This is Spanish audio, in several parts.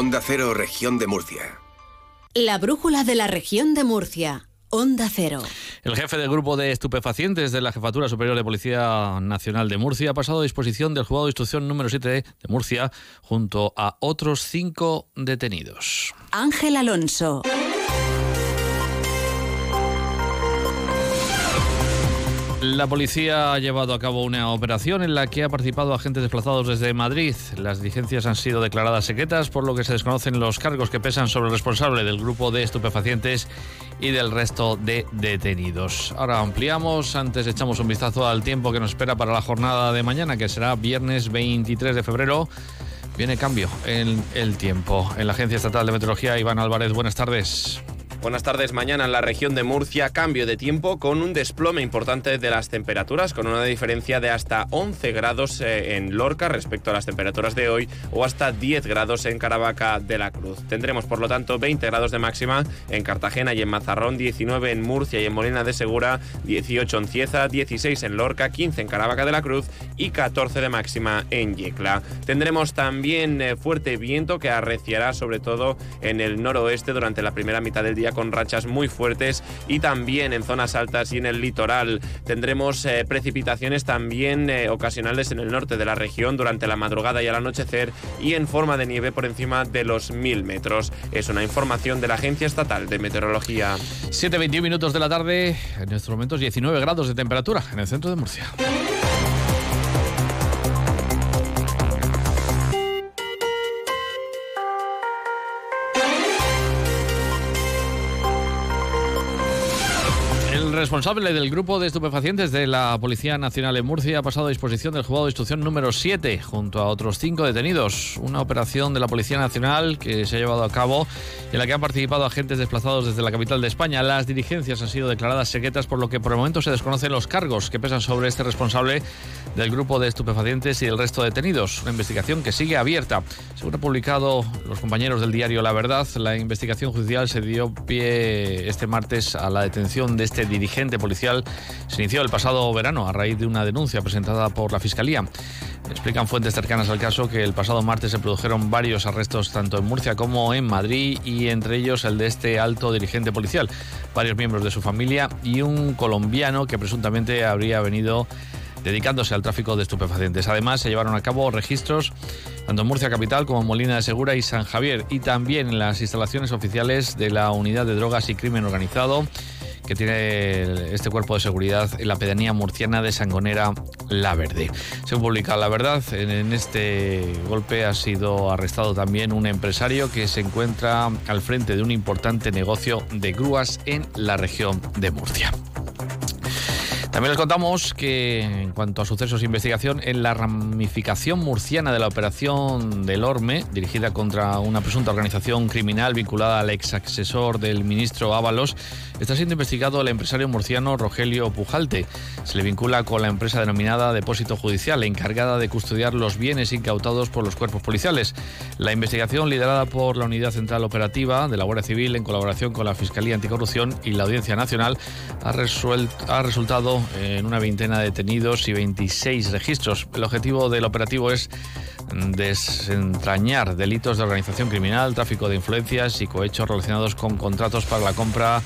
Onda Cero, región de Murcia. La brújula de la región de Murcia. Onda Cero. El jefe del grupo de estupefacientes de la Jefatura Superior de Policía Nacional de Murcia ha pasado a disposición del juzgado de instrucción número 7 de Murcia junto a otros cinco detenidos. Ángel Alonso. La policía ha llevado a cabo una operación en la que ha participado agentes desplazados desde Madrid. Las diligencias han sido declaradas secretas, por lo que se desconocen los cargos que pesan sobre el responsable del grupo de estupefacientes y del resto de detenidos. Ahora ampliamos, antes echamos un vistazo al tiempo que nos espera para la jornada de mañana, que será viernes 23 de febrero. Viene cambio en el tiempo. En la Agencia Estatal de Meteorología, Iván Álvarez, buenas tardes. Buenas tardes. Mañana en la región de Murcia, cambio de tiempo con un desplome importante de las temperaturas, con una diferencia de hasta 11 grados eh, en Lorca respecto a las temperaturas de hoy o hasta 10 grados en Caravaca de la Cruz. Tendremos, por lo tanto, 20 grados de máxima en Cartagena y en Mazarrón, 19 en Murcia y en Molina de Segura, 18 en Cieza, 16 en Lorca, 15 en Caravaca de la Cruz y 14 de máxima en Yecla. Tendremos también eh, fuerte viento que arreciará sobre todo en el noroeste durante la primera mitad del día con rachas muy fuertes y también en zonas altas y en el litoral. Tendremos eh, precipitaciones también eh, ocasionales en el norte de la región durante la madrugada y al anochecer y en forma de nieve por encima de los 1000 metros. Es una información de la Agencia Estatal de Meteorología. 7.21 minutos de la tarde, en estos momentos 19 grados de temperatura en el centro de Murcia. Responsable del grupo de estupefacientes de la Policía Nacional en Murcia ha pasado a disposición del juzgado de instrucción número 7 junto a otros cinco detenidos. Una operación de la Policía Nacional que se ha llevado a cabo en la que han participado agentes desplazados desde la capital de España. Las diligencias han sido declaradas secretas por lo que por el momento se desconocen los cargos que pesan sobre este responsable del grupo de estupefacientes y el resto de detenidos. Una investigación que sigue abierta. Según ha publicado los compañeros del diario La Verdad, la investigación judicial se dio pie este martes a la detención de este dirigente dirigente policial se inició el pasado verano a raíz de una denuncia presentada por la Fiscalía. Explican fuentes cercanas al caso que el pasado martes se produjeron varios arrestos tanto en Murcia como en Madrid y entre ellos el de este alto dirigente policial, varios miembros de su familia y un colombiano que presuntamente habría venido dedicándose al tráfico de estupefacientes. Además, se llevaron a cabo registros tanto en Murcia Capital como en Molina de Segura y San Javier y también en las instalaciones oficiales de la Unidad de Drogas y Crimen Organizado que tiene este cuerpo de seguridad en la pedanía murciana de Sangonera La Verde. Se publica la verdad, en este golpe ha sido arrestado también un empresario que se encuentra al frente de un importante negocio de grúas en la región de Murcia. También les contamos que en cuanto a sucesos de investigación, en la ramificación murciana de la operación del Orme, dirigida contra una presunta organización criminal vinculada al ex asesor del ministro Ábalos, está siendo investigado el empresario murciano Rogelio Pujalte. Se le vincula con la empresa denominada Depósito Judicial, encargada de custodiar los bienes incautados por los cuerpos policiales. La investigación, liderada por la Unidad Central Operativa de la Guardia Civil en colaboración con la Fiscalía Anticorrupción y la Audiencia Nacional, ha, ha resultado en una veintena de detenidos y 26 registros. El objetivo del operativo es desentrañar delitos de organización criminal, tráfico de influencias y cohechos relacionados con contratos para la compra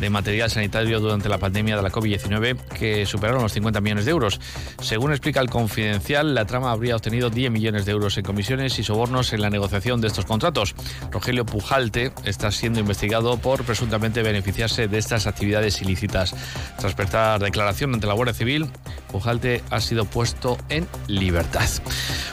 de material sanitario durante la pandemia de la COVID-19 que superaron los 50 millones de euros. Según explica el Confidencial, la trama habría obtenido 10 millones de euros en comisiones y sobornos en la negociación de estos contratos. Rogelio Pujalte está siendo investigado por presuntamente beneficiarse de estas actividades ilícitas. Tras prestar declaración ante la Guardia Civil, Pujalte ha sido puesto en libertad.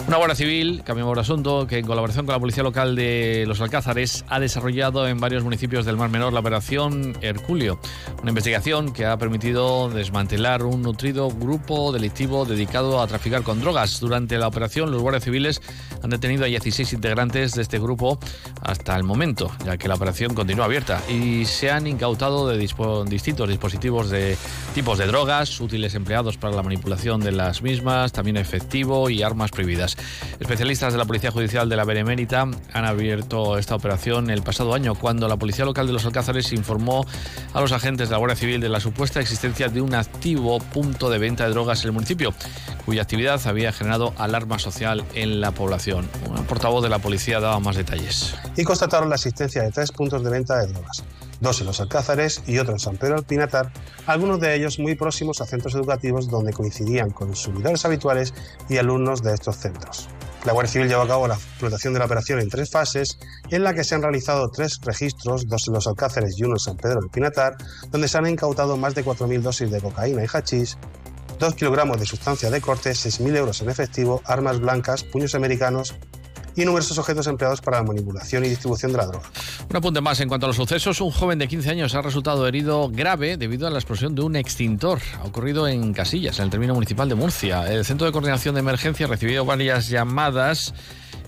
Una Guardia Civil, cambiamos de asunto, que en colaboración con la Policía Local de Los Alcázares ha desarrollado en varios municipios del Mar Menor la operación Hercule una investigación que ha permitido desmantelar un nutrido grupo delictivo dedicado a traficar con drogas. Durante la operación, los guardias civiles han detenido a 16 integrantes de este grupo hasta el momento, ya que la operación continúa abierta y se han incautado de distintos dispositivos de tipos de drogas, útiles empleados para la manipulación de las mismas, también efectivo y armas prohibidas. Especialistas de la Policía Judicial de la Benemérita han abierto esta operación el pasado año cuando la Policía Local de los Alcázares informó a los agentes de la Guardia Civil de la supuesta existencia de un activo punto de venta de drogas en el municipio, cuya actividad había generado alarma social en la población. Un portavoz de la policía daba más detalles. Y constataron la existencia de tres puntos de venta de drogas, dos en los Alcázares y otro en San Pedro del Pinatar, algunos de ellos muy próximos a centros educativos donde coincidían con consumidores habituales y alumnos de estos centros. La Guardia Civil llevó a cabo la explotación de la operación en tres fases, en la que se han realizado tres registros, dos en los Alcázares y uno en San Pedro del Pinatar, donde se han incautado más de 4.000 dosis de cocaína y hachís, 2 kilogramos de sustancia de corte, 6.000 euros en efectivo, armas blancas, puños americanos y numerosos objetos empleados para la manipulación y distribución de la droga. Un apunte más en cuanto a los sucesos. Un joven de 15 años ha resultado herido grave debido a la explosión de un extintor. Ha ocurrido en Casillas, en el término municipal de Murcia. El Centro de Coordinación de Emergencia ha recibido varias llamadas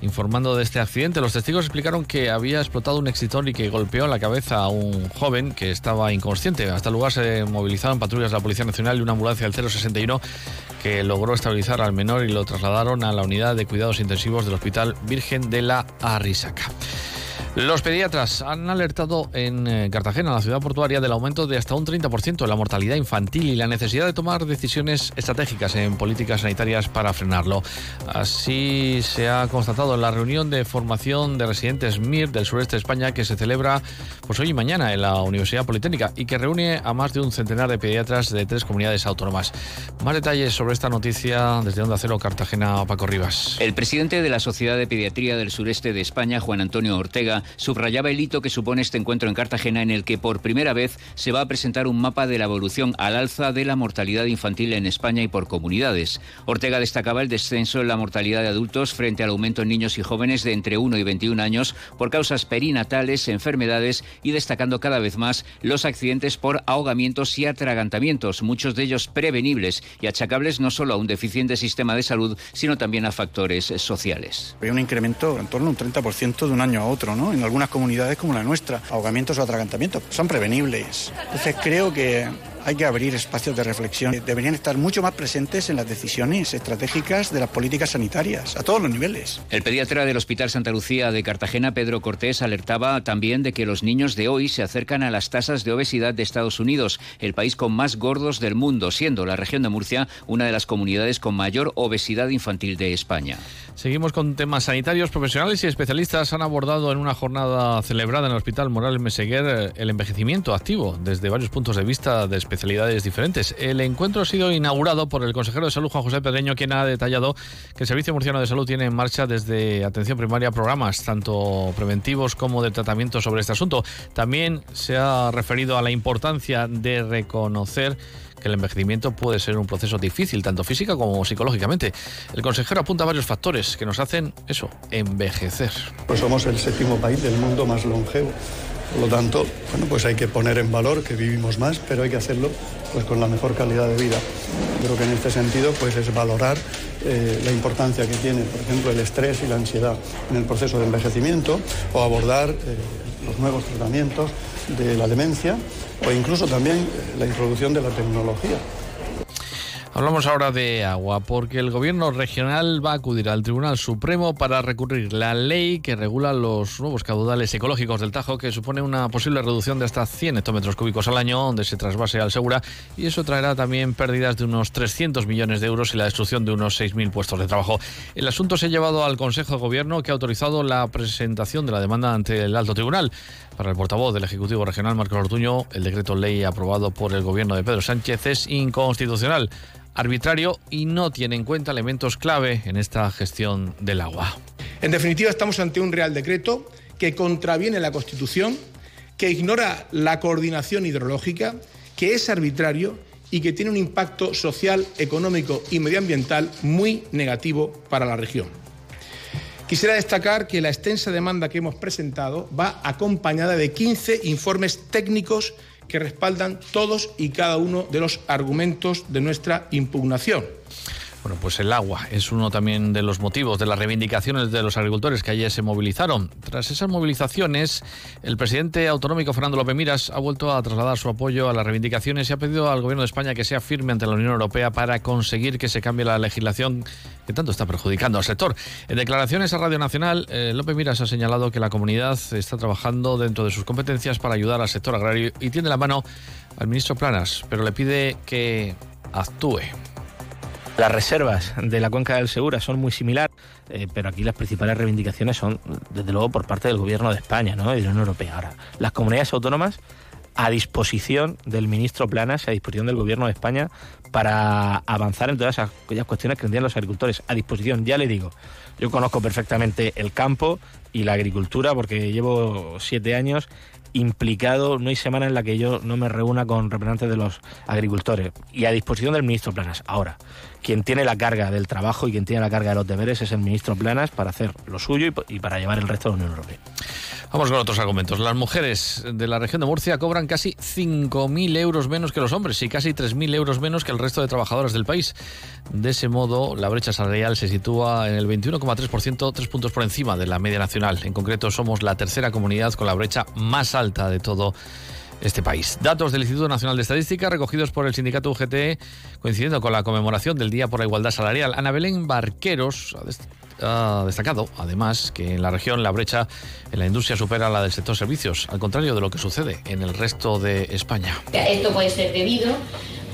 informando de este accidente. Los testigos explicaron que había explotado un extintor y que golpeó en la cabeza a un joven que estaba inconsciente. Hasta el lugar se movilizaron patrullas de la Policía Nacional y una ambulancia del 061 que logró estabilizar al menor y lo trasladaron a la unidad de cuidados intensivos del Hospital Virgen de la Arrisaca. Los pediatras han alertado en eh, Cartagena, la ciudad portuaria, del aumento de hasta un 30% de la mortalidad infantil y la necesidad de tomar decisiones estratégicas en políticas sanitarias para frenarlo. Así se ha constatado en la reunión de formación de residentes MIR del sureste de España que se celebra pues, hoy y mañana en la Universidad Politécnica y que reúne a más de un centenar de pediatras de tres comunidades autónomas. Más detalles sobre esta noticia desde Onda Cero Cartagena, Paco Rivas. El presidente de la Sociedad de Pediatría del sureste de España, Juan Antonio Ortega, subrayaba el hito que supone este encuentro en Cartagena en el que por primera vez se va a presentar un mapa de la evolución al alza de la mortalidad infantil en España y por comunidades. Ortega destacaba el descenso en la mortalidad de adultos frente al aumento en niños y jóvenes de entre 1 y 21 años por causas perinatales, enfermedades y destacando cada vez más los accidentes por ahogamientos y atragantamientos, muchos de ellos prevenibles y achacables no solo a un deficiente sistema de salud, sino también a factores sociales. Hay un incremento en torno a un 30% de un año a otro, ¿no? En algunas comunidades como la nuestra. Ahogamientos o atragantamientos son prevenibles. Entonces creo que hay que abrir espacios de reflexión. Deberían estar mucho más presentes en las decisiones estratégicas de las políticas sanitarias, a todos los niveles. El pediatra del Hospital Santa Lucía de Cartagena, Pedro Cortés, alertaba también de que los niños de hoy se acercan a las tasas de obesidad de Estados Unidos, el país con más gordos del mundo, siendo la región de Murcia una de las comunidades con mayor obesidad infantil de España. Seguimos con temas sanitarios. Profesionales y especialistas han abordado en una jornada celebrada en el Hospital Morales Meseguer eh, el envejecimiento activo desde varios puntos de vista de especialidades diferentes. El encuentro ha sido inaugurado por el consejero de Salud, Juan José Pedreño, quien ha detallado que el Servicio Murciano de Salud tiene en marcha desde atención primaria programas tanto preventivos como de tratamiento sobre este asunto. También se ha referido a la importancia de reconocer que el envejecimiento puede ser un proceso difícil, tanto física como psicológicamente. El consejero apunta varios factores que nos hacen eso, envejecer. Pues somos el séptimo país del mundo más longevo. Por lo tanto, bueno, pues hay que poner en valor que vivimos más, pero hay que hacerlo pues con la mejor calidad de vida. Creo que en este sentido pues es valorar eh, la importancia que tiene, por ejemplo, el estrés y la ansiedad en el proceso de envejecimiento o abordar eh, los nuevos tratamientos de la demencia o incluso también eh, la introducción de la tecnología. Hablamos ahora de agua, porque el gobierno regional va a acudir al Tribunal Supremo para recurrir la ley que regula los nuevos caudales ecológicos del Tajo, que supone una posible reducción de hasta 100 hectómetros cúbicos al año, donde se trasvase al Segura, y eso traerá también pérdidas de unos 300 millones de euros y la destrucción de unos 6.000 puestos de trabajo. El asunto se ha llevado al Consejo de Gobierno, que ha autorizado la presentación de la demanda ante el Alto Tribunal. Para el portavoz del Ejecutivo Regional, Marcos Ortuño, el decreto ley aprobado por el gobierno de Pedro Sánchez es inconstitucional arbitrario y no tiene en cuenta elementos clave en esta gestión del agua. En definitiva, estamos ante un Real Decreto que contraviene la Constitución, que ignora la coordinación hidrológica, que es arbitrario y que tiene un impacto social, económico y medioambiental muy negativo para la región. Quisiera destacar que la extensa demanda que hemos presentado va acompañada de 15 informes técnicos que respaldan todos y cada uno de los argumentos de nuestra impugnación. Bueno, pues el agua es uno también de los motivos de las reivindicaciones de los agricultores que ayer se movilizaron. Tras esas movilizaciones, el presidente autonómico Fernando López Miras ha vuelto a trasladar su apoyo a las reivindicaciones y ha pedido al gobierno de España que sea firme ante la Unión Europea para conseguir que se cambie la legislación que tanto está perjudicando al sector. En declaraciones a Radio Nacional, eh, López Miras ha señalado que la comunidad está trabajando dentro de sus competencias para ayudar al sector agrario y tiene la mano al ministro Planas, pero le pide que actúe. Las reservas de la cuenca del Segura son muy similares, eh, pero aquí las principales reivindicaciones son, desde luego, por parte del Gobierno de España ¿no? y de la Unión Europea. Ahora, las comunidades autónomas a disposición del ministro Planas, a disposición del Gobierno de España, para avanzar en todas aquellas cuestiones que tendrían los agricultores. A disposición, ya le digo, yo conozco perfectamente el campo y la agricultura porque llevo siete años implicado, no hay semana en la que yo no me reúna con representantes de los agricultores y a disposición del ministro Planas. Ahora, quien tiene la carga del trabajo y quien tiene la carga de los deberes es el ministro Planas para hacer lo suyo y para llevar el resto de la Unión Europea. Vamos con otros argumentos. Las mujeres de la región de Murcia cobran casi 5.000 euros menos que los hombres y casi 3.000 euros menos que el resto de trabajadoras del país. De ese modo, la brecha salarial se sitúa en el 21,3%, tres puntos por encima de la media nacional. En concreto, somos la tercera comunidad con la brecha más alta de todo este país. Datos del Instituto Nacional de Estadística recogidos por el sindicato UGT coincidiendo con la conmemoración del Día por la Igualdad Salarial. Ana Belén Barqueros destacado, además, que en la región la brecha en la industria supera la del sector servicios, al contrario de lo que sucede en el resto de España. Esto puede ser debido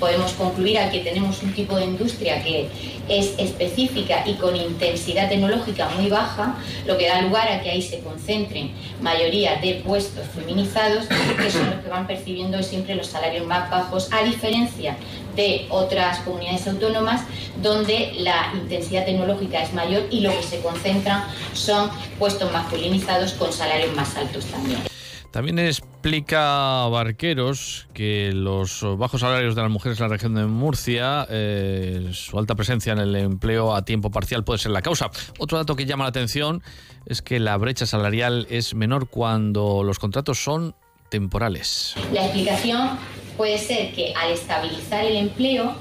podemos concluir a que tenemos un tipo de industria que es específica y con intensidad tecnológica muy baja, lo que da lugar a que ahí se concentren mayoría de puestos feminizados, que son los que van percibiendo siempre los salarios más bajos, a diferencia de otras comunidades autónomas donde la intensidad tecnológica es mayor y lo que se concentra son puestos masculinizados con salarios más altos también. También explica Barqueros que los bajos salarios de las mujeres en la región de Murcia, eh, su alta presencia en el empleo a tiempo parcial puede ser la causa. Otro dato que llama la atención es que la brecha salarial es menor cuando los contratos son temporales. La explicación puede ser que al estabilizar el empleo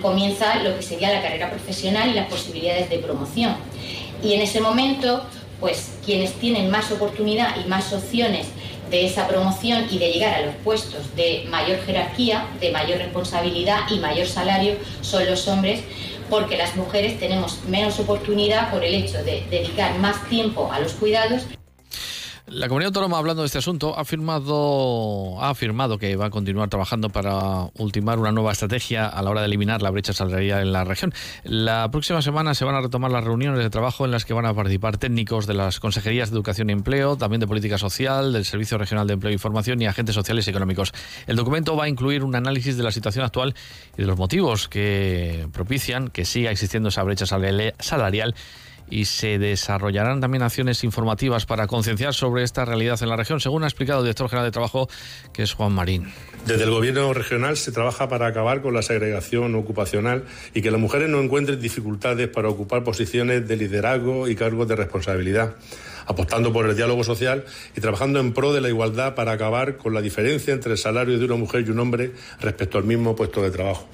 comienza lo que sería la carrera profesional y las posibilidades de promoción. Y en ese momento pues quienes tienen más oportunidad y más opciones de esa promoción y de llegar a los puestos de mayor jerarquía, de mayor responsabilidad y mayor salario son los hombres, porque las mujeres tenemos menos oportunidad por el hecho de dedicar más tiempo a los cuidados. La comunidad autónoma, hablando de este asunto, ha afirmado, ha que va a continuar trabajando para ultimar una nueva estrategia a la hora de eliminar la brecha salarial en la región. La próxima semana se van a retomar las reuniones de trabajo en las que van a participar técnicos de las consejerías de Educación y Empleo, también de Política Social, del Servicio Regional de Empleo y Formación y agentes sociales y económicos. El documento va a incluir un análisis de la situación actual y de los motivos que propician que siga existiendo esa brecha salarial y se desarrollarán también acciones informativas para concienciar sobre esta realidad en la región, según ha explicado el director general de Trabajo, que es Juan Marín. Desde el Gobierno regional se trabaja para acabar con la segregación ocupacional y que las mujeres no encuentren dificultades para ocupar posiciones de liderazgo y cargos de responsabilidad apostando por el diálogo social y trabajando en pro de la igualdad para acabar con la diferencia entre el salario de una mujer y un hombre respecto al mismo puesto de trabajo.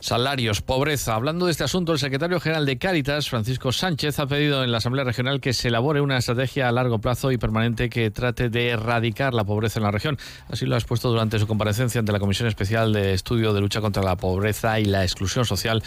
Salarios, pobreza. Hablando de este asunto, el secretario general de Cáritas, Francisco Sánchez, ha pedido en la Asamblea Regional que se elabore una estrategia a largo plazo y permanente que trate de erradicar la pobreza en la región. Así lo ha expuesto durante su comparecencia ante la Comisión Especial de Estudio de Lucha contra la Pobreza y la Exclusión Social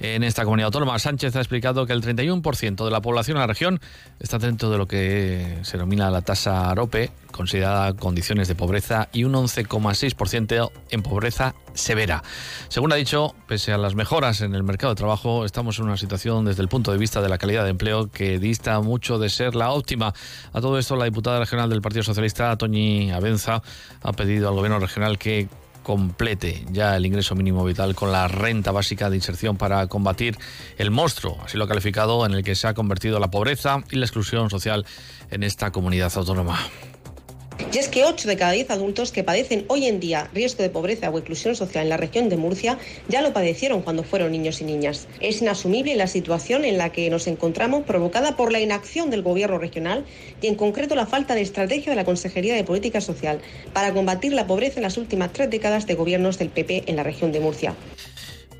en esta comunidad autónoma. Sánchez ha explicado que el 31% de la población en la región está dentro de lo que se denomina la tasa AROPE, considerada condiciones de pobreza, y un 11,6% en pobreza severa. Según ha dicho, pese a las mejoras en el mercado de trabajo, estamos en una situación desde el punto de vista de la calidad de empleo que dista mucho de ser la óptima. A todo esto, la diputada regional del Partido Socialista, Toñi Abenza, ha pedido al gobierno regional que complete ya el ingreso mínimo vital con la renta básica de inserción para combatir el monstruo, así lo ha calificado, en el que se ha convertido la pobreza y la exclusión social en esta comunidad autónoma. Y es que 8 de cada 10 adultos que padecen hoy en día riesgo de pobreza o exclusión social en la región de Murcia ya lo padecieron cuando fueron niños y niñas. Es inasumible la situación en la que nos encontramos provocada por la inacción del Gobierno regional y en concreto la falta de estrategia de la Consejería de Política Social para combatir la pobreza en las últimas tres décadas de gobiernos del PP en la región de Murcia.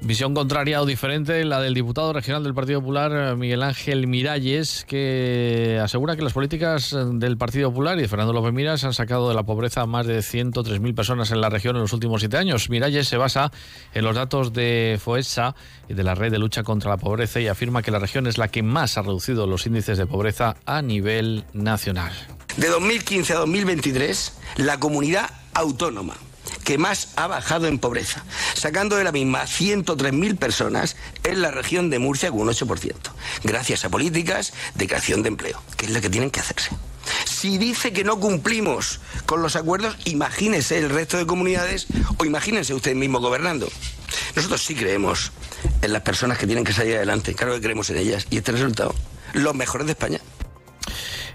Visión contraria o diferente, la del diputado regional del Partido Popular, Miguel Ángel Miralles, que asegura que las políticas del Partido Popular y de Fernando López Miras han sacado de la pobreza a más de 103.000 personas en la región en los últimos siete años. Miralles se basa en los datos de FOESA y de la Red de Lucha contra la Pobreza y afirma que la región es la que más ha reducido los índices de pobreza a nivel nacional. De 2015 a 2023, la comunidad autónoma que más ha bajado en pobreza, sacando de la misma 103.000 personas en la región de Murcia con un 8%, gracias a políticas de creación de empleo, que es lo que tienen que hacerse. Si dice que no cumplimos con los acuerdos, imagínese el resto de comunidades o imagínense usted mismo gobernando. Nosotros sí creemos en las personas que tienen que salir adelante, claro que creemos en ellas. Y este resultado, los mejores de España.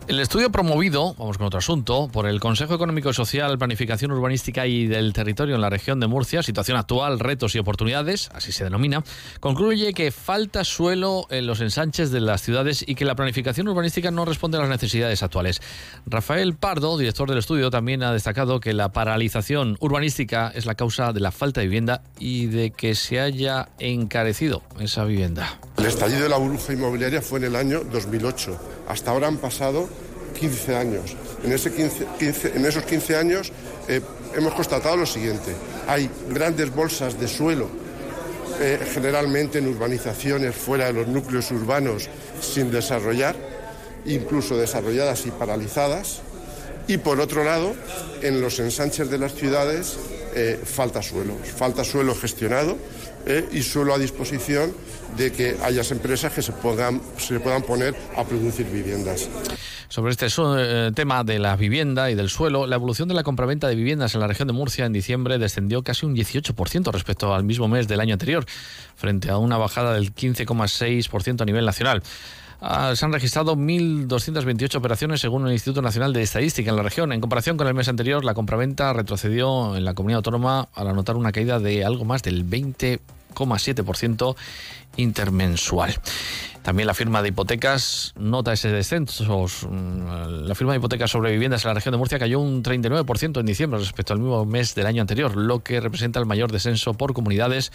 El estudio promovido, vamos con otro asunto, por el Consejo Económico y Social, Planificación Urbanística y del Territorio en la región de Murcia, situación actual, retos y oportunidades, así se denomina, concluye que falta suelo en los ensanches de las ciudades y que la planificación urbanística no responde a las necesidades actuales. Rafael Pardo, director del estudio, también ha destacado que la paralización urbanística es la causa de la falta de vivienda y de que se haya encarecido esa vivienda. El estallido de la burbuja inmobiliaria fue en el año 2008. Hasta ahora han pasado 15 años. En, ese 15, en esos 15 años eh, hemos constatado lo siguiente. Hay grandes bolsas de suelo, eh, generalmente en urbanizaciones fuera de los núcleos urbanos sin desarrollar, incluso desarrolladas y paralizadas. Y por otro lado, en los ensanches de las ciudades eh, falta suelo, falta suelo gestionado y suelo a disposición de que haya empresas que se, puedan, se puedan poner a producir viviendas. Sobre este eh, tema de la vivienda y del suelo, la evolución de la compraventa de viviendas en la región de Murcia en diciembre descendió casi un 18% respecto al mismo mes del año anterior, frente a una bajada del 15,6% a nivel nacional. Ah, se han registrado 1.228 operaciones según el Instituto Nacional de Estadística en la región. En comparación con el mes anterior, la compraventa retrocedió en la comunidad autónoma al anotar una caída de algo más del 20,7% intermensual. También la firma de hipotecas nota ese descenso. La firma de hipotecas sobre viviendas en la región de Murcia cayó un 39% en diciembre respecto al mismo mes del año anterior, lo que representa el mayor descenso por comunidades,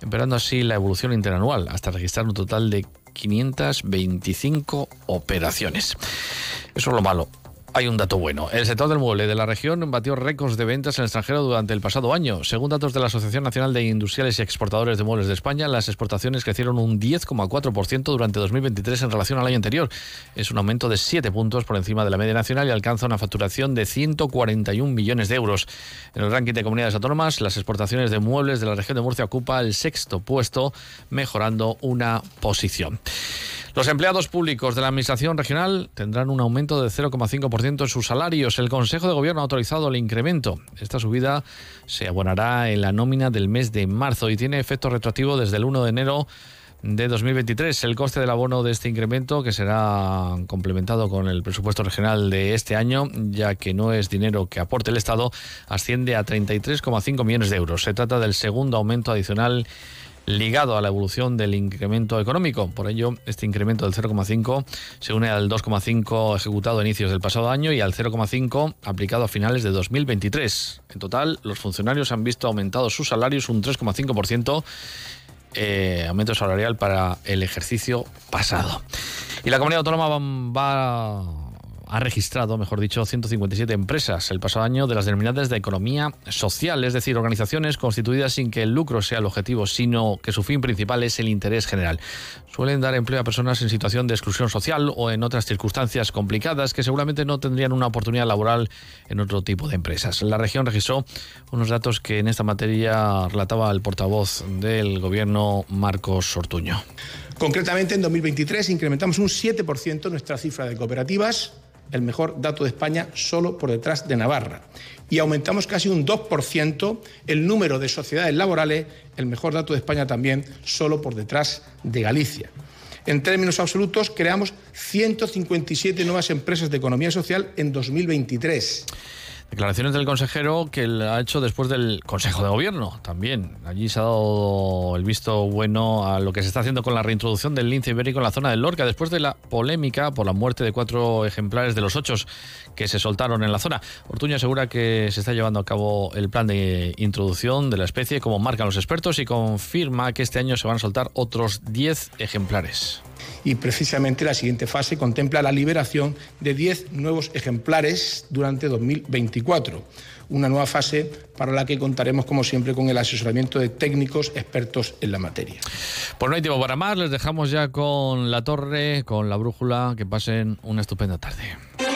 empeorando así la evolución interanual, hasta registrar un total de 525 operaciones. Eso es lo malo. Hay un dato bueno. El sector del mueble de la región batió récords de ventas en el extranjero durante el pasado año. Según datos de la Asociación Nacional de Industriales y Exportadores de Muebles de España, las exportaciones crecieron un 10,4% durante 2023 en relación al año anterior. Es un aumento de 7 puntos por encima de la media nacional y alcanza una facturación de 141 millones de euros. En el ranking de comunidades autónomas, las exportaciones de muebles de la región de Murcia ocupa el sexto puesto, mejorando una posición. Los empleados públicos de la Administración regional tendrán un aumento de 0,5% en sus salarios. El Consejo de Gobierno ha autorizado el incremento. Esta subida se abonará en la nómina del mes de marzo y tiene efecto retroactivo desde el 1 de enero de 2023. El coste del abono de este incremento, que será complementado con el presupuesto regional de este año, ya que no es dinero que aporte el Estado, asciende a 33,5 millones de euros. Se trata del segundo aumento adicional ligado a la evolución del incremento económico. Por ello, este incremento del 0,5 se une al 2,5 ejecutado a inicios del pasado año y al 0,5 aplicado a finales de 2023. En total, los funcionarios han visto aumentados sus salarios un 3,5%. Eh, aumento salarial para el ejercicio pasado. Y la comunidad autónoma va ha registrado, mejor dicho, 157 empresas el pasado año de las denominadas de economía social, es decir, organizaciones constituidas sin que el lucro sea el objetivo, sino que su fin principal es el interés general. Suelen dar empleo a personas en situación de exclusión social o en otras circunstancias complicadas que seguramente no tendrían una oportunidad laboral en otro tipo de empresas. La región registró unos datos que en esta materia relataba el portavoz del gobierno, Marcos Sortuño. Concretamente, en 2023 incrementamos un 7% nuestra cifra de cooperativas el mejor dato de España solo por detrás de Navarra. Y aumentamos casi un 2% el número de sociedades laborales, el mejor dato de España también, solo por detrás de Galicia. En términos absolutos, creamos 157 nuevas empresas de economía social en 2023. Declaraciones del consejero que ha hecho después del Consejo de Gobierno también. Allí se ha dado el visto bueno a lo que se está haciendo con la reintroducción del lince ibérico en la zona del Lorca, después de la polémica por la muerte de cuatro ejemplares de los ocho que se soltaron en la zona. Ortuño asegura que se está llevando a cabo el plan de introducción de la especie, como marcan los expertos, y confirma que este año se van a soltar otros diez ejemplares y precisamente la siguiente fase contempla la liberación de 10 nuevos ejemplares durante 2024. Una nueva fase para la que contaremos, como siempre, con el asesoramiento de técnicos expertos en la materia. Pues no hay tiempo para más, les dejamos ya con la torre, con la brújula, que pasen una estupenda tarde.